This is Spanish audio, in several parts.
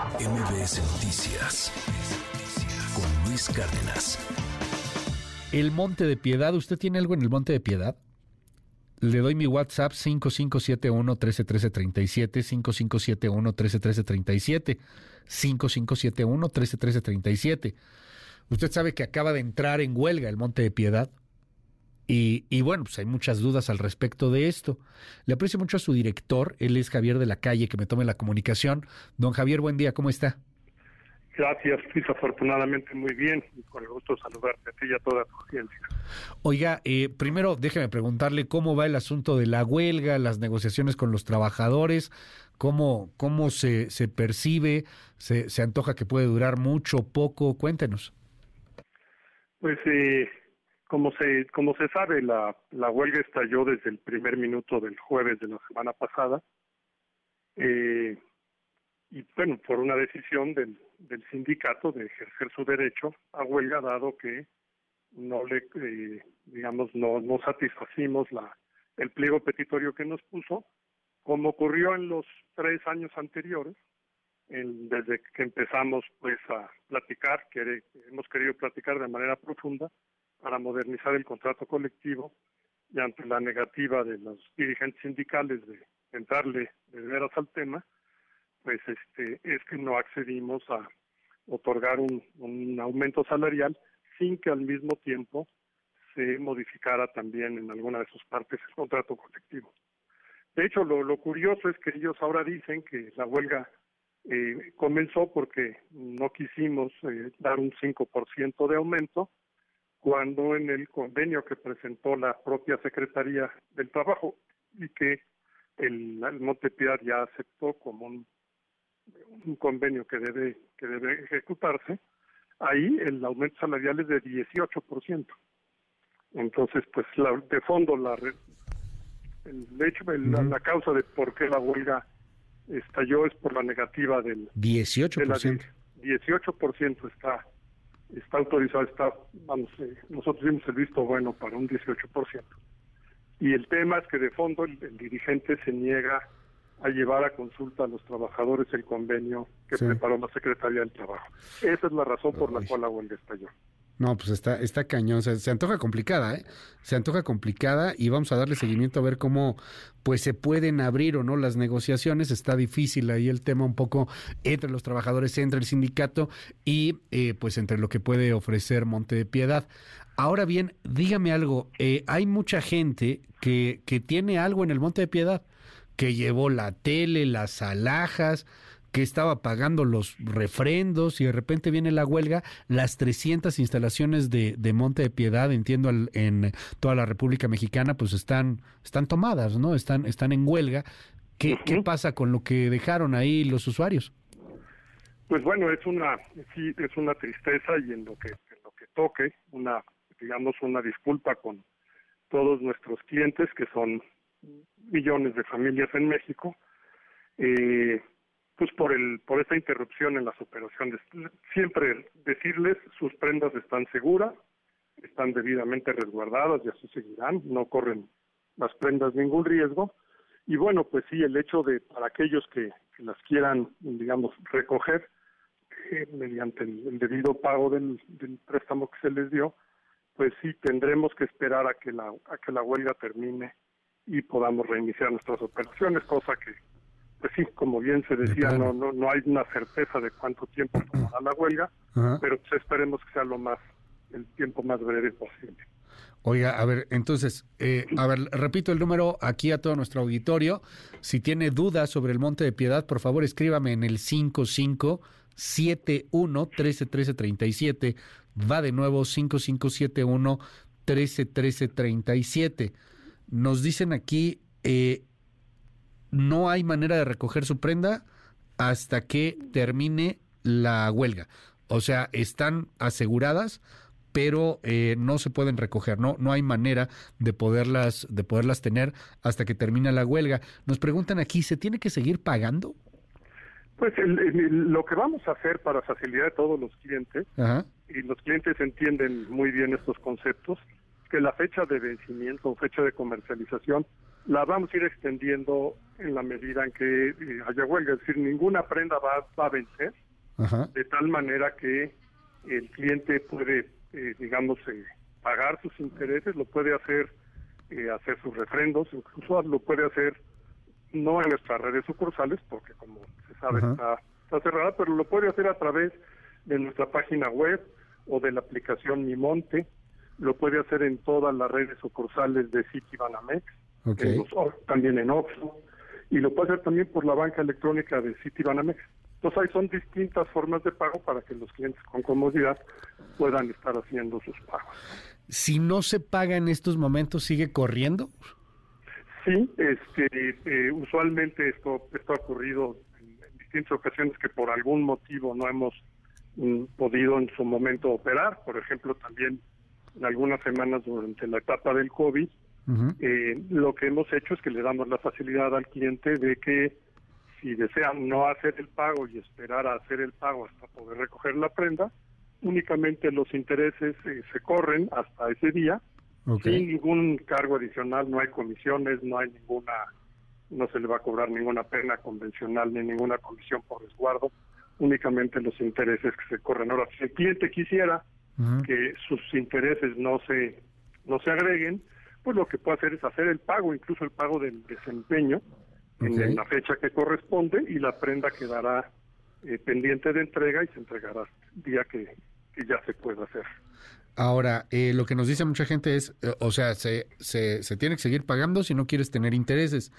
MBS Noticias con Luis Cárdenas. El Monte de Piedad, ¿usted tiene algo en el Monte de Piedad? Le doy mi WhatsApp 5571-131337, 5571-131337, 5571-131337. Usted sabe que acaba de entrar en huelga el Monte de Piedad. Y, y, bueno, pues hay muchas dudas al respecto de esto. Le aprecio mucho a su director, él es Javier de la Calle, que me tome la comunicación. Don Javier, buen día, ¿cómo está? Gracias, Luis, afortunadamente muy bien y con el gusto de saludarte a ti y a toda tu audiencia. Oiga, eh, primero déjeme preguntarle cómo va el asunto de la huelga, las negociaciones con los trabajadores, cómo, cómo se, se percibe, se, se antoja que puede durar mucho, poco, cuéntenos. Pues eh, como se, como se sabe, la, la huelga estalló desde el primer minuto del jueves de la semana pasada. Eh, y bueno, por una decisión del, del sindicato de ejercer su derecho a huelga, dado que no le, eh, digamos, no, no satisfacimos la, el pliego petitorio que nos puso, como ocurrió en los tres años anteriores, en, desde que empezamos pues a platicar, que hemos querido platicar de manera profunda, para modernizar el contrato colectivo y ante la negativa de los dirigentes sindicales de entrarle de veras al tema, pues este es que no accedimos a otorgar un, aumento salarial sin que al mismo tiempo se modificara también en alguna de sus partes el contrato colectivo. De hecho, lo, lo curioso es que ellos ahora dicen que la huelga eh, comenzó porque no quisimos eh, dar un 5% de aumento cuando en el convenio que presentó la propia Secretaría del Trabajo y que el, el Montepiedad ya aceptó como un, un, convenio que debe que debe ejecutarse, ahí el aumento salarial es de 18%. Entonces, pues la, de fondo la el hecho el, la, la, causa de por qué la huelga estalló es por la negativa del 18%. De la, 18% está está autorizado, está, vamos, eh, nosotros dimos el visto bueno para un 18%. Y el tema es que de fondo el, el, dirigente se niega a llevar a consulta a los trabajadores el convenio que sí. preparó la Secretaría del Trabajo. Esa es la razón por la cual la huelga estalló. No, pues está, está cañón, se, antoja complicada, ¿eh? Se antoja complicada y vamos a darle seguimiento a ver cómo pues se pueden abrir o no las negociaciones. Está difícil ahí el tema un poco entre los trabajadores, entre el sindicato y eh, pues entre lo que puede ofrecer Monte de Piedad. Ahora bien, dígame algo, eh, hay mucha gente que, que tiene algo en el Monte de Piedad, que llevó la tele, las alhajas, que estaba pagando los refrendos y de repente viene la huelga, las 300 instalaciones de, de Monte de Piedad, entiendo, al, en toda la República Mexicana, pues están, están tomadas, ¿no? Están, están en huelga. ¿Qué, uh -huh. ¿Qué pasa con lo que dejaron ahí los usuarios? Pues bueno, es una, sí, es una tristeza y en lo que, en lo que toque, una, digamos, una disculpa con todos nuestros clientes, que son millones de familias en México, eh, pues por el por esta interrupción en las operaciones. Siempre decirles sus prendas están seguras, están debidamente resguardadas y así seguirán, no corren las prendas ningún riesgo. Y bueno, pues sí, el hecho de para aquellos que, las quieran, digamos, recoger eh, mediante el, el, debido pago del, del préstamo que se les dio, pues sí tendremos que esperar a que la a que la huelga termine y podamos reiniciar nuestras operaciones, cosa que pues sí, como bien se decía, no, no, no hay una certeza de cuánto tiempo tomará la huelga, Ajá. pero pues esperemos que sea lo más, el tiempo más breve posible. Oiga, a ver, entonces, eh, a ver, repito el número aquí a todo nuestro auditorio. Si tiene dudas sobre el Monte de Piedad, por favor escríbame en el 5571 131337. Va de nuevo 5571 131337. Nos dicen aquí, eh, no hay manera de recoger su prenda hasta que termine la huelga. O sea, están aseguradas, pero eh, no se pueden recoger, no, no hay manera de poderlas, de poderlas tener hasta que termine la huelga. Nos preguntan aquí, ¿se tiene que seguir pagando? Pues el, el, lo que vamos a hacer para facilitar a todos los clientes, Ajá. y los clientes entienden muy bien estos conceptos, que la fecha de vencimiento o fecha de comercialización la vamos a ir extendiendo en la medida en que eh, haya huelga. Es decir, ninguna prenda va, va a vencer, de tal manera que el cliente puede, eh, digamos, eh, pagar sus intereses, lo puede hacer, hacer sus refrendos, incluso lo puede hacer no en nuestras redes sucursales, porque como se sabe está, está cerrada, pero lo puede hacer a través de nuestra página web o de la aplicación Mi Monte, lo puede hacer en todas las redes sucursales de Citibanamex, también en Oxxo, y lo puede hacer también por la banca electrónica de Citibanamex. Entonces ahí son distintas formas de pago para que los clientes con comodidad puedan estar haciendo sus pagos. Si no se paga en estos momentos, ¿sigue corriendo? Sí, este, eh, usualmente esto, esto ha ocurrido en, distintas ocasiones que por algún motivo no hemos mm, podido en su momento operar. Por ejemplo, también en algunas semanas durante la etapa del COVID, eh, lo que hemos hecho es que le damos la facilidad al cliente de que si desean no hacer el pago y esperar a hacer el pago hasta poder recoger la prenda, únicamente los intereses eh, se corren hasta ese día. Sin ningún cargo adicional, no hay comisiones, no hay ninguna, no se le va a cobrar ninguna pena convencional ni ninguna comisión por resguardo, únicamente los intereses que se corren. Ahora, si el cliente quisiera que sus intereses no se no se agreguen, pues lo que puede hacer es hacer el pago, incluso el pago del desempeño en la fecha que corresponde y la prenda quedará eh, pendiente de entrega y se entregará el día que, ya se pueda hacer. Ahora, eh, lo que nos dice mucha gente es, eh, o sea, se, se, se, tiene que seguir pagando si no quieres tener intereses.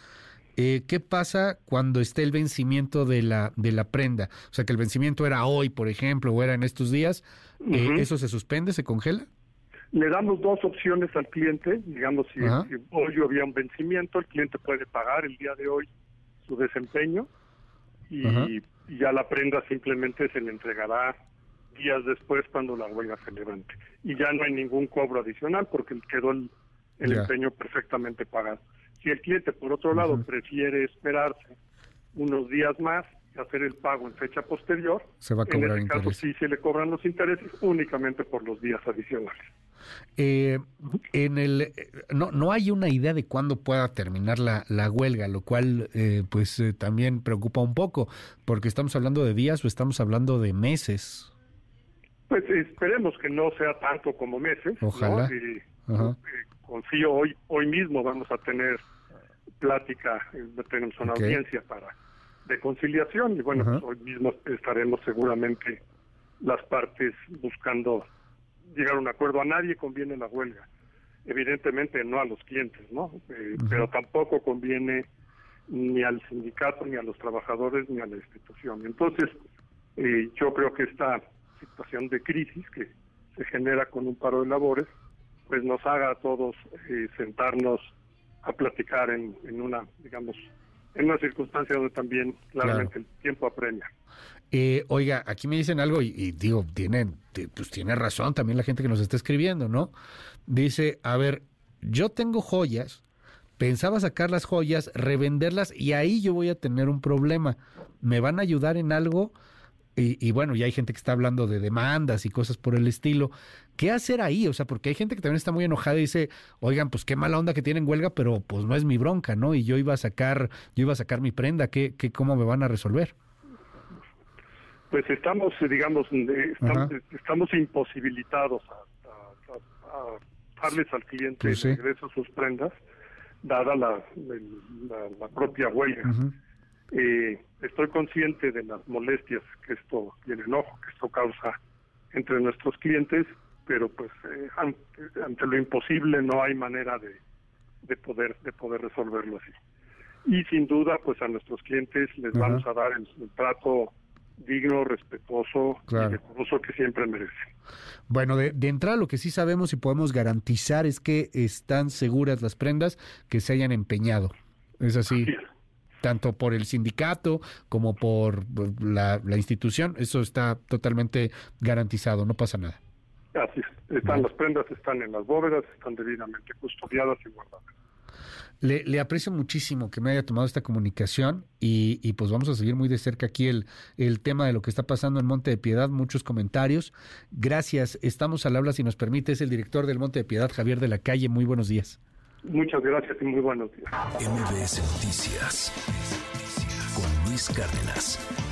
¿Qué pasa cuando esté el vencimiento de la, de la prenda? O sea, que el vencimiento era hoy, por ejemplo, o era en estos días. ¿Eso se suspende, se congela? Le damos dos opciones al cliente, digamos, si, hoy había un vencimiento, el cliente puede pagar el día de hoy su desempeño y, ya la prenda simplemente se le entregará días después cuando la huelga se levante. Y ya no hay ningún cobro adicional porque quedó el, empeño perfectamente pagado. Si el cliente, por otro lado, prefiere esperarse unos días más y hacer el pago en fecha posterior, se va a cobrar en este caso sí se le cobran los intereses únicamente por los días adicionales. Eh, en el no no hay una idea de cuándo pueda terminar la, la huelga, lo cual eh, pues eh, también preocupa un poco, porque estamos hablando de días o estamos hablando de meses. Pues esperemos que no sea tanto como meses. Ojalá. confío hoy hoy mismo vamos a tener plática, tenemos una audiencia para de conciliación y bueno, pues hoy mismo estaremos seguramente las partes buscando llegar a un acuerdo. A nadie conviene la huelga. Evidentemente no a los clientes, ¿no? Eh, pero tampoco conviene ni al sindicato, ni a los trabajadores, ni a la institución. Entonces, eh, yo creo que esta situación de crisis que se genera con un paro de labores, pues nos haga a todos eh, sentarnos a platicar en, en una, digamos, en una circunstancia donde también claramente el tiempo apremia. Eh, oiga, aquí me dicen algo y, digo, tienen, pues tiene razón también la gente que nos está escribiendo, ¿no? Dice, a ver, yo tengo joyas, pensaba sacar las joyas, revenderlas y ahí yo voy a tener un problema. ¿Me van a ayudar en algo? Y, bueno, ya hay gente que está hablando de demandas y cosas por el estilo. ¿Qué hacer ahí? O sea, porque hay gente que también está muy enojada y dice, oigan, pues qué mala onda que tienen huelga, pero pues no es mi bronca, ¿no? Y yo iba a sacar, yo iba a sacar mi prenda, ¿qué, qué cómo me van a resolver? Pues estamos, digamos, eh, estamos, imposibilitados a, darles al cliente pues regreso sus prendas, dada la, la, propia huelga. Eh, estoy consciente de las molestias que esto y el enojo que esto causa entre nuestros clientes, pero pues eh, ante, lo imposible no hay manera de, de poder de poder resolverlo así. Y sin duda, pues a nuestros clientes les vamos a dar el, trato digno, respetuoso y decoroso que siempre merecen. Bueno, de, de, entrada lo que sí sabemos y podemos garantizar es que están seguras las prendas que se hayan empeñado. Es así tanto por el sindicato como por la, institución. Eso está totalmente garantizado, no pasa nada. Así es. Están las prendas, están en las bóvedas, están debidamente custodiadas y guardadas. Le, aprecio muchísimo que me haya tomado esta comunicación y, y, pues vamos a seguir muy de cerca aquí el, el tema de lo que está pasando en Monte de Piedad, muchos comentarios. Gracias, estamos al habla si nos permite, es el director del Monte de Piedad, Javier de la Calle, muy buenos días. Muchas gracias y muy buenos días. MBS Noticias con Luis Cárdenas.